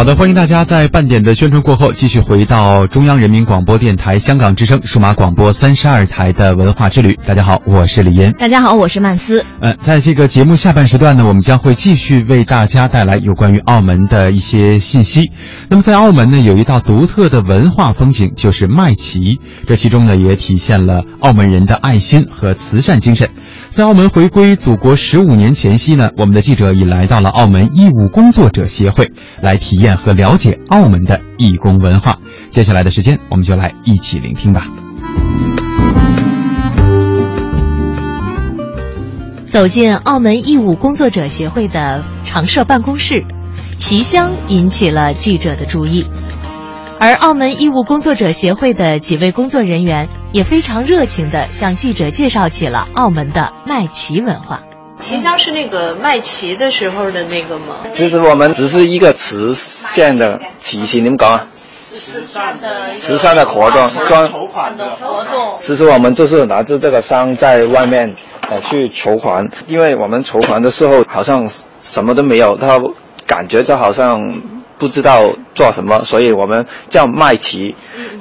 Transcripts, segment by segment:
好的，欢迎大家在半点的宣传过后，继续回到中央人民广播电台香港之声数码广播三十二台的文化之旅。大家好，我是李岩。大家好，我是曼斯。呃，在这个节目下半时段呢，我们将会继续为大家带来有关于澳门的一些信息。那么，在澳门呢，有一道独特的文化风景，就是麦旗。这其中呢，也体现了澳门人的爱心和慈善精神。在澳门回归祖国十五年前夕呢，我们的记者已来到了澳门义务工作者协会，来体验和了解澳门的义工文化。接下来的时间，我们就来一起聆听吧。走进澳门义务工作者协会的常设办公室，奇香引起了记者的注意。而澳门义务工作者协会的几位工作人员也非常热情地向记者介绍起了澳门的麦旗文化。旗香是那个卖旗的时候的那个吗？其实我们只是一个慈善的旗旗，你们讲啊？慈善的慈善的活动，专筹款的活动。其实我们就是拿着这个商在外面呃去筹款，因为我们筹款的时候好像什么都没有，他感觉就好像不知道做什么，所以我们叫麦旗。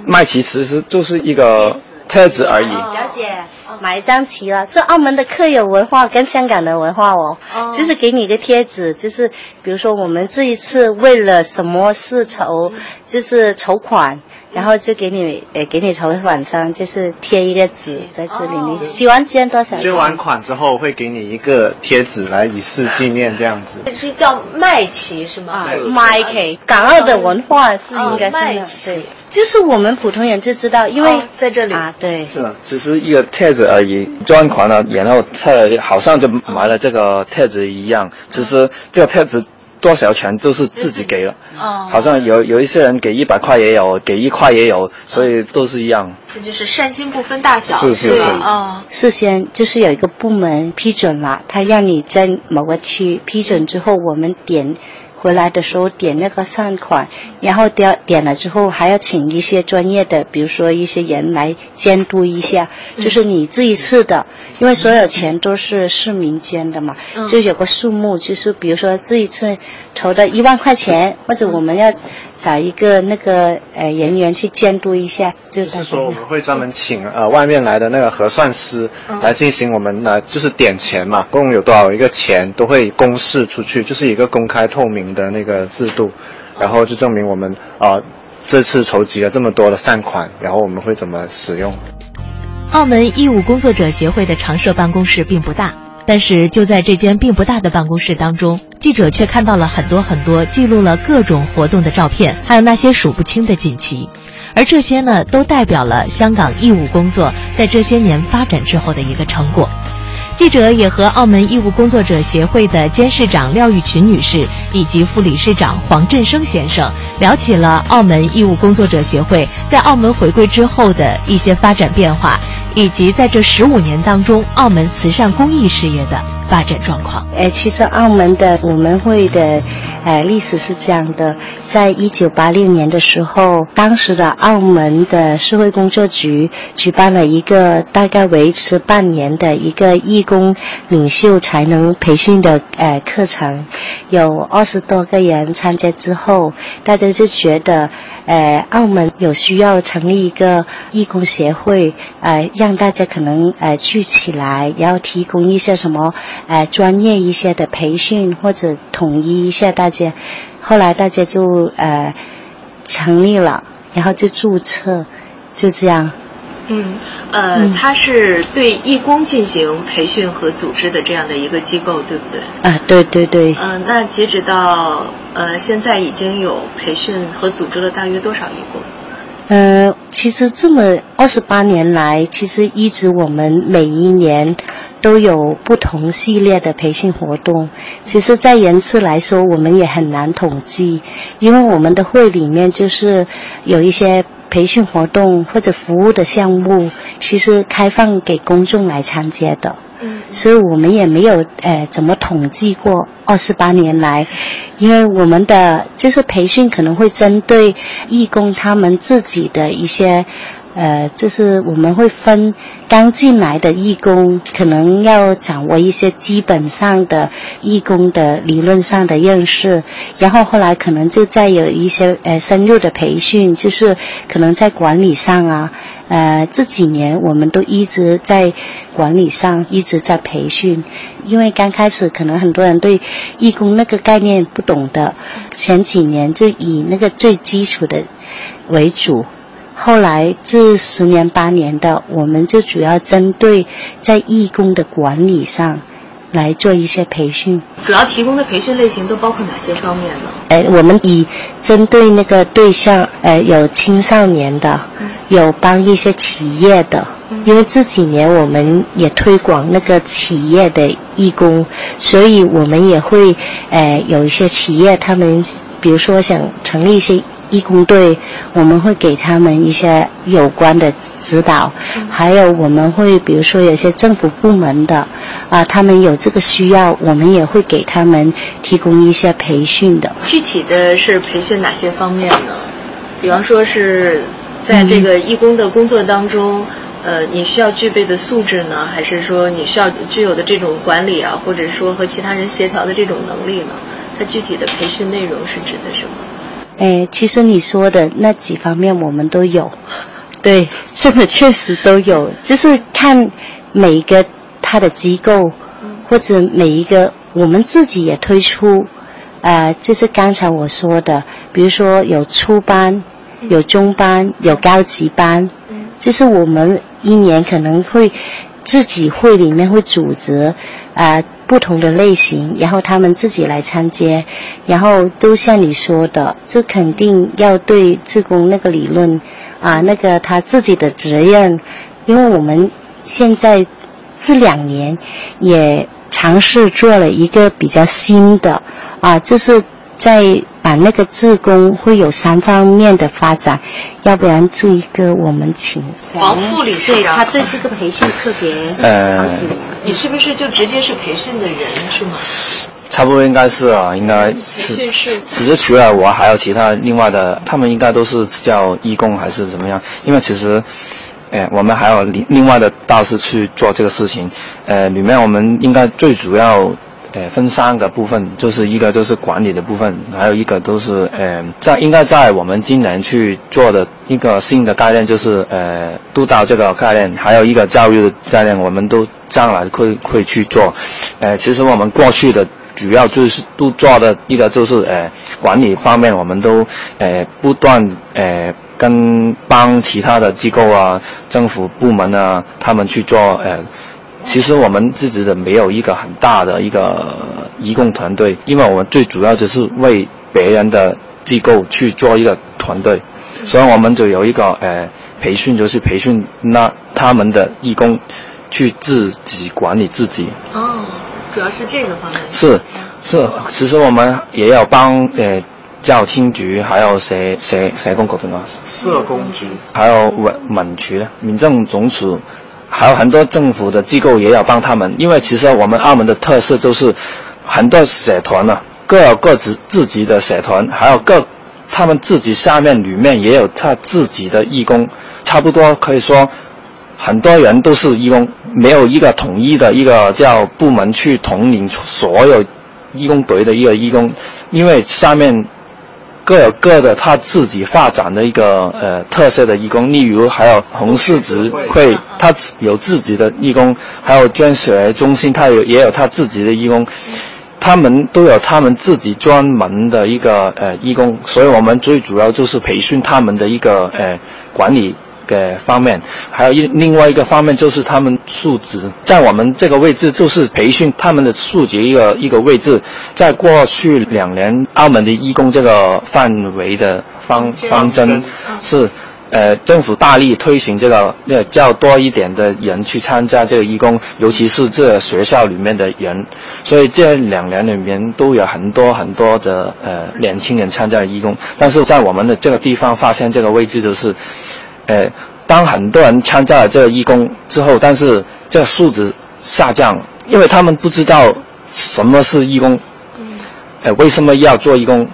麦旗其实就是一个特质而已。小姐，买一张旗了，是澳门的特有文化跟香港的文化哦。哦就是给你一个贴纸，就是比如说我们这一次为了什么事筹，就是筹款，然后就给你呃给你从晚上就是贴一个纸在这里，你喜欢捐多少？捐完款之后会给你一个贴纸来以示纪念，这样子。是叫麦旗是吗？啊，麦旗，港澳的文化是应该是哦卖那旗对，就是我们普通人就知道，因为哦在这里啊，对，是的，只是一个贴纸而已，捐款了，然后特好像就买了这个贴纸一样。只是这个贴纸多少钱就是自己给了，哦。好像有有一些人给一百块也有，给一块也有，所以都是一样。这就是善心不分大小，是是对吧？是。啊，事先就是有一个部门批准了，他让你在某个区批准之后，我们点回来的时候点那个善款，然后点点了之后还要请一些专业的，比如说一些人来监督一下，就是你这一次的，因为所有钱都是市民捐的嘛，嗯。就有个数目，就是比如说这一次筹的一万块钱，或者我们要找一个那个呃人员去监督一下，就是说我们会专门请呃外面来的那个核算师来进行我们呃就是点钱嘛，共有多少一个钱都会公示出去，就是一个公开透明的那个制度，然后就证明我们啊、呃这次筹集了这么多的善款，然后我们会怎么使用。澳门义务工作者协会的常设办公室并不大，但是就在这间并不大的办公室当中，记者却看到了很多很多记录了各种活动的照片，还有那些数不清的锦旗，而这些呢，都代表了香港义务工作在这些年发展之后的一个成果。记者也和澳门义务工作者协会的监事长廖玉群女士以及副理事长黄振生先生聊起了澳门义务工作者协会在澳门回归之后的一些发展变化，以及在这十五年当中澳门慈善公益事业的发展状况。呃，其实澳门的我们会的呃历史是这样的，在一九八六年的时候，当时的澳门的社会工作局举办了一个大概维持半年的一个义工领袖才能培训的呃课程，有二十多个人参加之后，大家就觉得。呃，澳门有需要成立一个义工协会，呃，让大家可能呃聚起来，然后提供一些什么呃专业一些的培训，或者统一一下大家。后来大家就呃成立了，然后就注册，就这样。嗯，呃，嗯它是对义工进行培训和组织的这样的一个机构，对不对？啊，对对对，呃，那截止到呃现在已经有培训和组织了大约多少义工？呃，其实这么二十八年来，其实一直我们每一年都有不同系列的培训活动。其实，在人次来说，我们也很难统计，因为我们的会里面就是有一些培训活动或者服务的项目，其实开放给公众来参加的。嗯，所以我们也没有呃怎么统计过二十八年来，因为我们的就是培训可能会针对义工他们自己的一些。呃，就是我们会分刚进来的义工，可能要掌握一些基本上的义工的理论上的认识，然后后来可能就再有一些呃深入的培训，就是可能在管理上啊，呃这几年我们都一直在管理上一直在培训，因为刚开始可能很多人对义工那个概念不懂的，前几年就以那个最基础的为主。后来这十年八年的，我们就主要针对在义工的管理上来做一些培训。主要提供的培训类型都包括哪些方面呢？哎，我们以针对那个对象，呃，有青少年的，有帮一些企业的，因为这几年我们也推广那个企业的义工，所以我们也会，呃，有一些企业他们，比如说想成立一些。义工队，我们会给他们一些有关的指导，还有我们会比如说有些政府部门的，啊，他们有这个需要，我们也会给他们提供一些培训的。具体的是培训哪些方面呢？比方说是在这个义工的工作当中，呃，你需要具备的素质呢，还是说你需要具有的这种管理啊，或者说和其他人协调的这种能力呢？它具体的培训内容是指的什么？哎，其实你说的那几方面我们都有，对，真的确实都有，就是看每一个他的机构，或者每一个我们自己也推出，呃，就是刚才我说的，比如说有初班、有中班、有高级班，就是我们一年可能会自己会里面会组织啊。不同的类型，然后他们自己来参加，然后都像你说的，这肯定要对自工那个理论啊，那个他自己的责任，因为我们现在这两年也尝试做了一个比较新的啊，就是在把那个自工会有三方面的发展，要不然这一个我们请王副理事长，他对这个培训特别好几年。你是不是就直接是培训的人是吗？差不多应该是啊，应该是。培训是。其实除了我，还有其他另外的，他们应该都是叫义工还是怎么样？因为其实，哎，我们还有另另外的大师去做这个事情。呃，里面我们应该最主要。分三个部分，就是一个就是管理的部分，还有一个都是呃，在应该在我们今年去做的一个新的概念，就是呃督导这个概念，还有一个教育的概念，我们都将来会会去做。呃，其实我们过去的主要就是都做的一个就是呃管理方面，我们都呃不断呃跟帮其他的机构啊、政府部门啊，他们去做呃。其实我们自己的没有一个很大的一个义工团队，因为我们最主要就是为别人的机构去做一个团队，所以我们就有一个呃培训，就是培训那他们的义工去自己管理自己。哦，主要是这个方面。是是，其实我们也要帮呃教青局，还有社社社工局对吗？社工局，还有民民局民政总署。还有很多政府的机构也要帮他们，因为其实我们澳门的特色就是很多社团呢，各有各自自己的社团，还有各他们自己下面里面也有他自己的义工，差不多可以说很多人都是义工，没有一个统一的一个叫部门去统领所有义工队的一个义工，因为下面。各有各的他自己发展的一个呃特色的义工，例如还有红十字会，他有自己的义工，还有捐血中心，他有也有他自己的义工，他们都有他们自己专门的一个呃义工，所以我们最主要就是培训他们的一个呃管理。个方面，还有一另外一个方面就是他们素质，在我们这个位置就是培训他们的素质一个一个位置，在过去两年澳门的义工这个范围的方方针是，呃，政府大力推行这个，呃，较多一点的人去参加这个义工，尤其是这学校里面的人，所以这两年里面都有很多很多的呃年轻人参加义工。但是在我们的这个地方发现这个位置就是，呃，当很多人参加了这个义工之后，但是这个素质下降，因为他们不知道什么是义工，呃，为什么要做义工，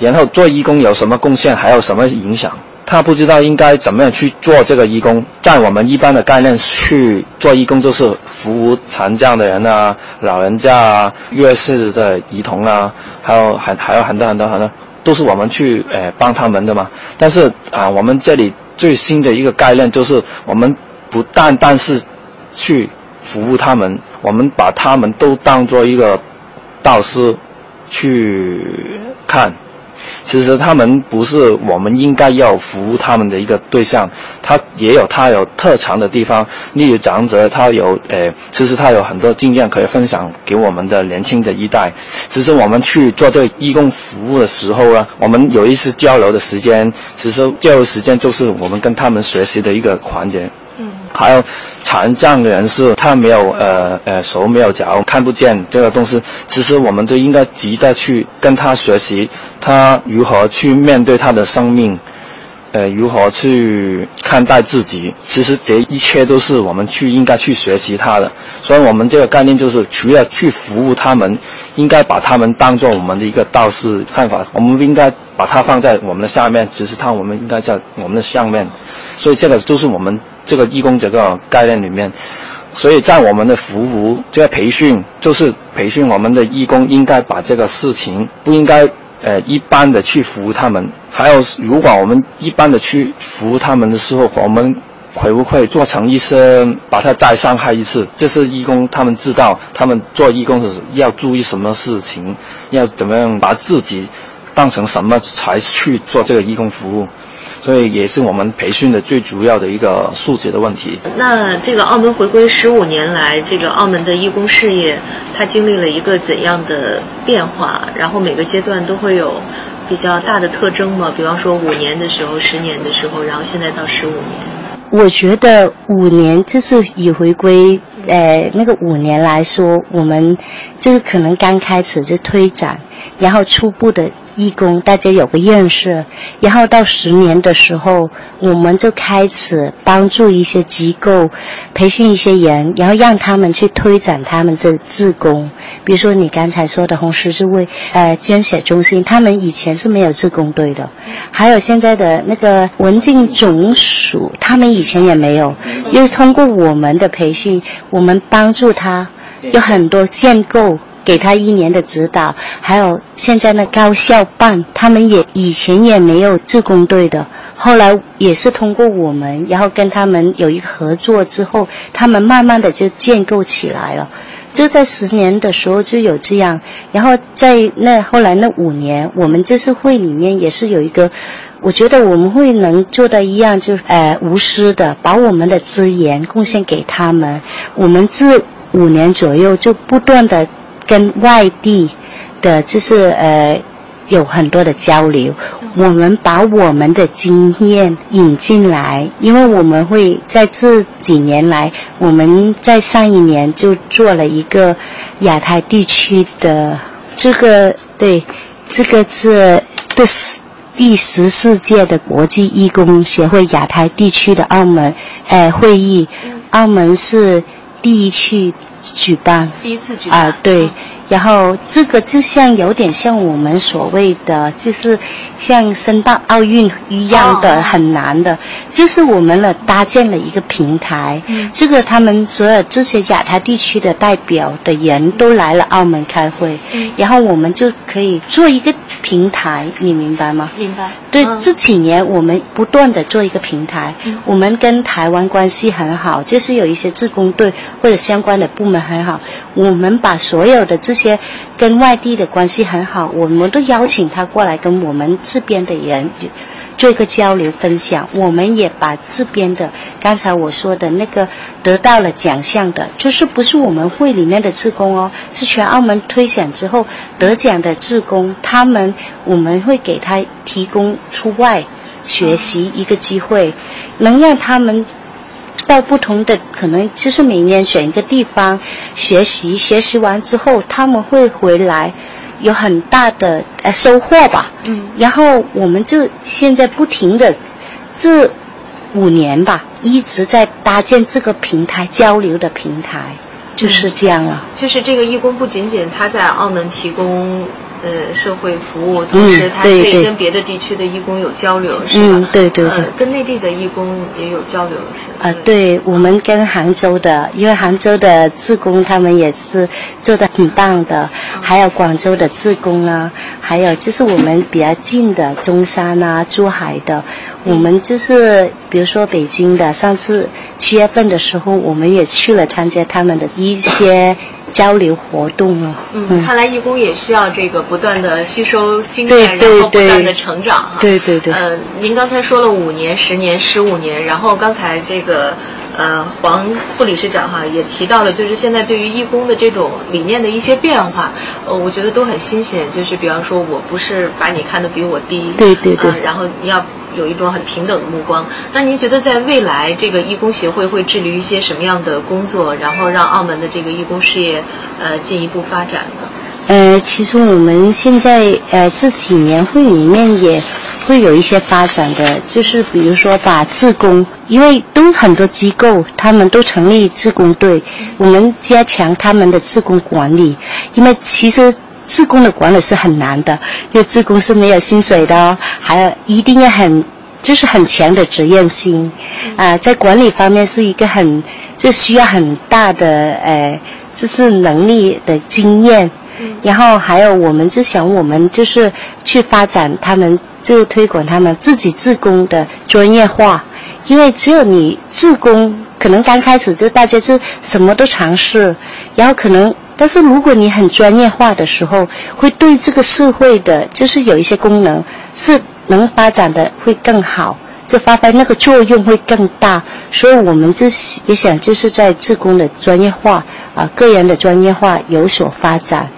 然后做义工有什么贡献，还有什么影响。他不知道应该怎么样去做这个义工，在我们一般的概念去做义工，就是服务残障的人啊、老人家啊、弱势的儿童啊，还有还还有很多很多很多，都是我们去呃帮他们的嘛。但是啊，我们这里最新的一个概念就是，我们不单单是去服务他们，我们把他们都当做一个导师去看。其实他们不是我们应该要服务他们的一个对象，他也有他有特长的地方。例如长者，他有诶，其实他有很多经验可以分享给我们的年轻的一代。其实我们去做这个义工服务的时候啊，我们有一次交流的时间，其实交流时间就是我们跟他们学习的一个环节。还有残障人士，他没有呃呃手没有脚，看不见这个东西。其实我们都应该急着去跟他学习，他如何去面对他的生命，呃，如何去看待自己。其实这一切都是我们去应该去学习他的。所以我们这个概念就是，除了去服务他们，应该把他们当做我们的一个道士看法。我们应该把它放在我们的下面，只是他我们应该在我们的上面。所以这个就是我们这个义工这个概念里面，所以在我们的服务这个培训，就是培训我们的义工应该把这个事情不应该呃一般的去服务他们，还有如果我们一般的去服务他们的时候，我们会不会做成一些把他再伤害一次？这是义工他们知道，他们做义工是要注意什么事情，要怎么样把自己当成什么才去做这个义工服务。所以也是我们培训的最主要的一个素质的问题。那这个澳门回归十五年来，这个澳门的义工事业，它经历了一个怎样的变化？然后每个阶段都会有比较大的特征吗？比方说五年的时候、十年的时候，然后现在到十五年。我觉得五年就是以回归，呃，那个五年来说，我们就是可能刚开始就推展，然后初步的。义工，大家有个认识，然后到十年的时候，我们就开始帮助一些机构培训一些人，然后让他们去推展他们的自工。比如说你刚才说的红十字会呃捐血中心，他们以前是没有自工队的，还有现在的那个文静总署，他们以前也没有，又是通过我们的培训，我们帮助他有很多建构。给他一年的指导，还有现在的高校办，他们也以前也没有自工队的，后来也是通过我们，然后跟他们有一个合作之后，他们慢慢的就建构起来了。就在十年的时候就有这样，然后在那后来那五年，我们就是会里面也是有一个，我觉得我们会能做到一样，就是呃无私的把我们的资源贡献给他们。我们这五年左右就不断的。跟外地的，就是呃，有很多的交流。我们把我们的经验引进来，因为我们会在这几年来，我们在上一年就做了一个亚太地区的这个对，这个是第第十四届的国际义工协会亚太地区的澳门呃会议，澳门是第一去。举办。第一次举办。啊，对，然后这个就像有点像我们所谓的，就是像申办奥运一样的很难的，就是我们呢搭建了一个平台，嗯。这个他们所有这些亚太地区的代表的人都来了澳门开会，然后我们就可以做一个平台，你明白吗？明白。对，这几年我们不断的做一个平台，我们跟台湾关系很好，就是有一些自工队或者相关的部门很好，我们把所有的这些跟外地的关系很好，我们都邀请他过来跟我们这边的人做一个交流分享。我们也把这边的刚才我说的那个得到了奖项的，就是不是我们会里面的职工哦，是全澳门推选之后得奖的职工，他们我们会给他提供出外。学习一个机会，能让他们到不同的可能就是每年选一个地方学习，学习完之后他们会回来。有很大的呃收获吧，嗯，然后我们就现在不停的这五年吧，一直在搭建这个平台交流的平台，就是这样啊。就是这个义工不仅仅他在澳门提供。呃，社会服务，同时它可以跟别的地区的义工有交流，是吧？嗯，对对对。跟内地的义工也有交流，是吧？啊，对，我们跟杭州的，因为杭州的志工他们也是做的很棒的，还有广州的志工啊，还有就是我们比较近的中山啊、珠海的，我们就是比如说北京的，上次七月份的时候，我们也去了参加他们的一些。交流活动啊，嗯，看来义工也需要这个不断的吸收经验，然后不断的成长哈。对对对。呃，您刚才说了五年、十年、十五年，然后刚才这个呃黄副理事长哈也提到了，就是现在对于义工的这种理念的一些变化，呃，我觉得都很新鲜。就是比方说，我不是把你看得比我低，对对对，然后你要。有一种很平等的目光。那您觉得在未来，这个义工协会会致力于一些什么样的工作，然后让澳门的这个义工事业呃进一步发展呢？呃，其实我们现在呃这几年会里面也会有一些发展的，就是比如说把自工，因为都很多机构他们都成立自工队，我们加强他们的自工管理，因为其实。自工的管理是很难的，因为自工是没有薪水的哦，还有一定要很就是很强的责任心，啊，在管理方面是一个很就需要很大的呃，就是能力的经验，然后还有我们就想我们就是去发展他们，就推广他们自己自工的专业化，因为只有你自工，可能刚开始就大家就什么都尝试，然后可能。但是如果你很专业化的时候，会对这个社会的，就是有一些功能是能发展的会更好，就发挥那个作用会更大。所以我们就也想就是在自工的专业化啊，个人的专业化有所发展。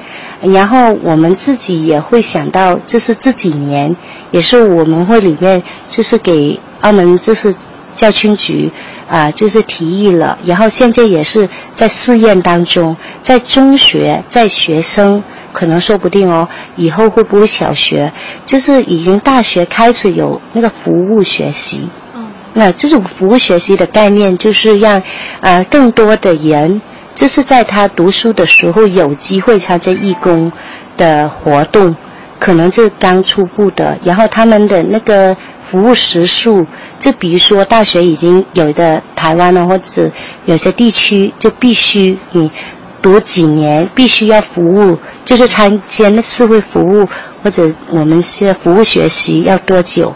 然后我们自己也会想到，就是这几年也是我们会里面就是给澳门就是教青局。啊，就是提议了，然后现在也是在试验当中，在中学，在学生可能说不定哦，以后会不会小学，就是已经大学开始有那个服务学习。嗯，那这种服务学习的概念，就是让呃更多的人，就是在他读书的时候有机会参加义工的活动，可能是刚初步的，然后他们的那个。服务时数，就比如说大学已经有的台湾呢，或者有些地区就必须你读几年，必须要服务，就是参加社会服务或者我们是服务学习要多久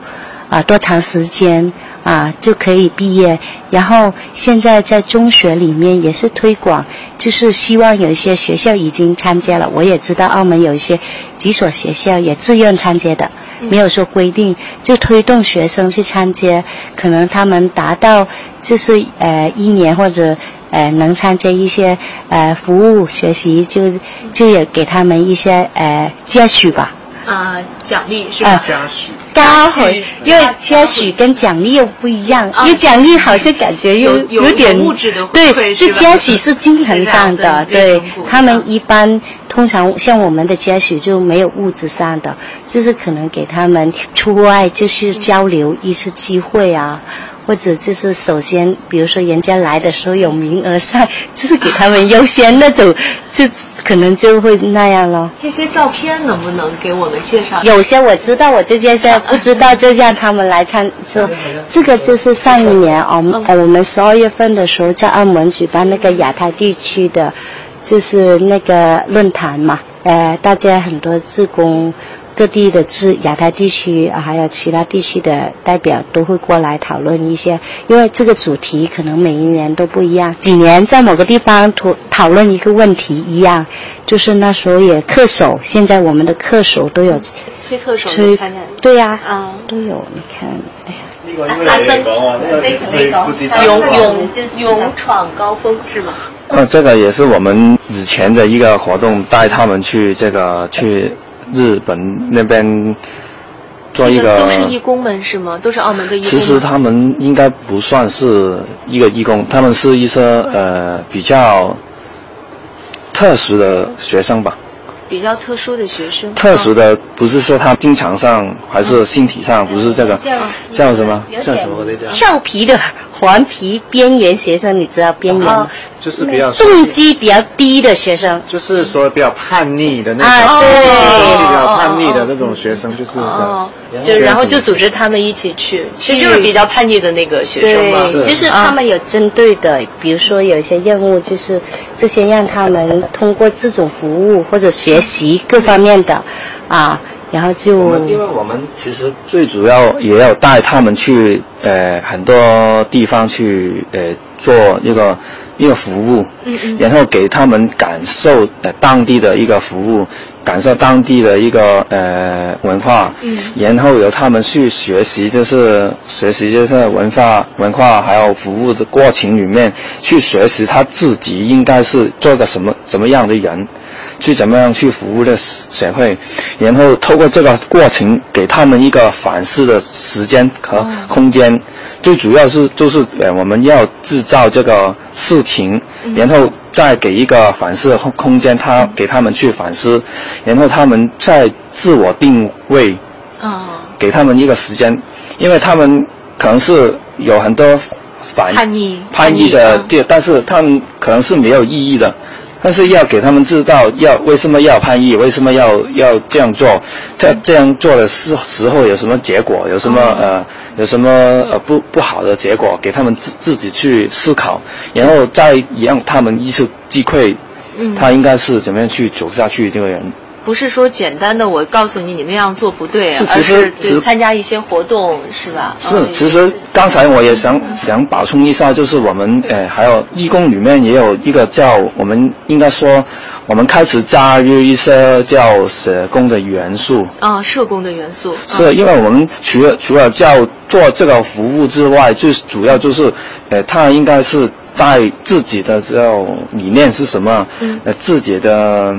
啊？多长时间啊就可以毕业？然后现在在中学里面也是推广，就是希望有一些学校已经参加了。我也知道澳门有一些几所学校也自愿参加的。没有说规定，就推动学生去参加，可能他们达到就是呃一年或者呃能参加一些呃服务学习，就就也给他们一些呃嘉许吧。啊，奖励是吧？嘉许。嘉许，因为嘉许跟奖励又不一样，因为奖励好像感觉又有点物质的对，这嘉许是精神上的，对他们一般。通常像我们的嘉许就没有物质上的，就是可能给他们出外就是交流一次机会啊，或者就是首先比如说人家来的时候有名额上，就是给他们优先那种，就可能就会那样了。这些照片能不能给我们介绍？有些我知道，我这些在不知道就让他们来参。说这个就是上一年我们我们十二月份的时候在澳门举办那个亚太地区的。就是那个论坛嘛，呃，大家很多自工，各地的自亚太地区还有其他地区的代表都会过来讨论一些，因为这个主题可能每一年都不一样，几年在某个地方讨讨论一个问题一样，就是那时候也恪守，现在我们的恪守都有崔特首参加，对呀，啊，都有，你看，哎呀，阿生，勇勇勇闯高峰是吗？呃，这个也是我们以前的一个活动，带他们去这个去日本那边做一个。都是义工们是吗？都是澳门的义工。其实他们应该不算是一个义工，他们是一些呃比较特殊的学生吧。比较特殊的学生。特殊的不是说他经常上还是身体上，不是这个。叫什么？叫什么？叫调皮的黄皮边缘学生，你知道边缘吗？就是比较动机比较低的学生，就是说比较叛逆的那种，啊对比较叛逆的那种学生，就是哦，就然后就组织他们一起去，其实就是比较叛逆的那个学生嘛。就是他们有针对的，比如说有一些任务，就是这些让他们通过这种服务或者学习各方面的，啊。然后就因为我们其实最主要也要带他们去呃很多地方去呃做一个一个服务，嗯嗯，然后给他们感受呃当地的一个服务，感受当地的一个呃文化，嗯，然后由他们去学习，就是学习就是文化文化还有服务的过程里面去学习他自己应该是做个什么什么样的人。去怎么样去服务的社会，然后透过这个过程给他们一个反思的时间和空间，最主要是就是呃我们要制造这个事情，然后再给一个反思的空空间，他给他们去反思，然后他们再自我定位，哦，给他们一个时间，因为他们可能是有很多反叛逆叛逆的，对，但是他们可能是没有意义的。但是要给他们知道，要为什么要叛逆，为什么要要这样做，在这样做的时时候有什么结果，有什么呃有什么呃不不好的结果，给他们自自己去思考，然后再让他们意识击溃，嗯，他应该是怎么样去走下去这个人。不是说简单的我告诉你你那样做不对，是而是其实参加一些活动是吧？是，其实刚才我也想想补充一下，就是我们呃还有义工里面也有一个叫我们应该说，我们开始加入一些叫社工的元素。啊，社工的元素。是因为我们除了除了叫做这个服务之外，最主要就是，呃，他应该是带自己的这种理念是什么？嗯。呃，自己的。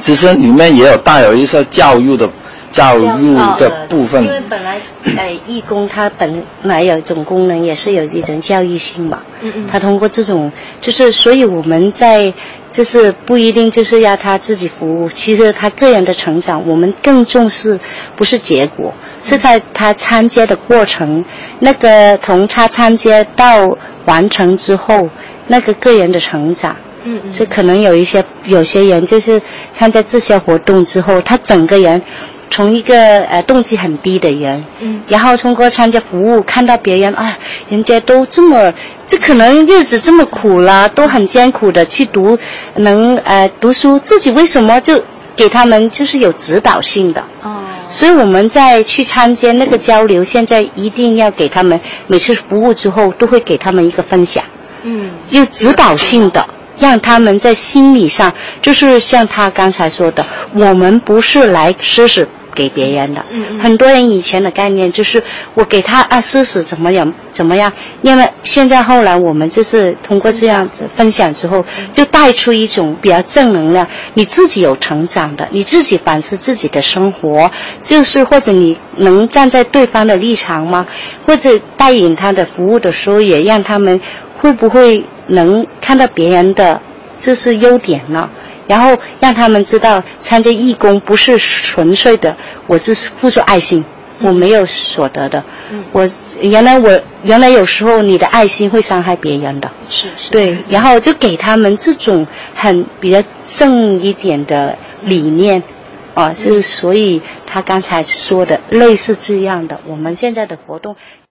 其实里面也有带有一些教育的教育的部分。因为本来，呃，义工他本来有一种功能，也是有一种教育性嘛。嗯嗯。他通过这种，就是所以我们在，就是不一定就是要他自己服务，其实他个人的成长，我们更重视不是结果，是在他参加的过程，那个从他参加到完成之后，那个个人的成长。嗯嗯，这可能有一些有些人就是参加这些活动之后，他整个人从一个呃动机很低的人，嗯，然后通过参加服务，看到别人啊，人家都这么，这可能日子这么苦了，都很艰苦的去读，能呃读书，自己为什么就给他们就是有指导性的？哦，所以我们在去参加那个交流，现在一定要给他们每次服务之后都会给他们一个分享，嗯，有指导性的。让他们在心理上，就是像他刚才说的，我们不是来施舍给别人的。嗯嗯。很多人以前的概念就是我给他啊施舍怎么样怎么样，因为现在后来我们就是通过这样子分享之后，就带出一种比较正能量。你自己有成长的，你自己反思自己的生活，就是或者你能站在对方的立场吗？或者带领他的服务的时候，也让他们会不会？能看到别人的这是优点了，然后让他们知道参加义工不是纯粹的，我是付出爱心，我没有所得的。嗯，我原来我原来有时候你的爱心会伤害别人的。是是。对，然后就给他们这种很比较正一点的理念，啊，就是所以他刚才说的类似这样的，我们现在的活动。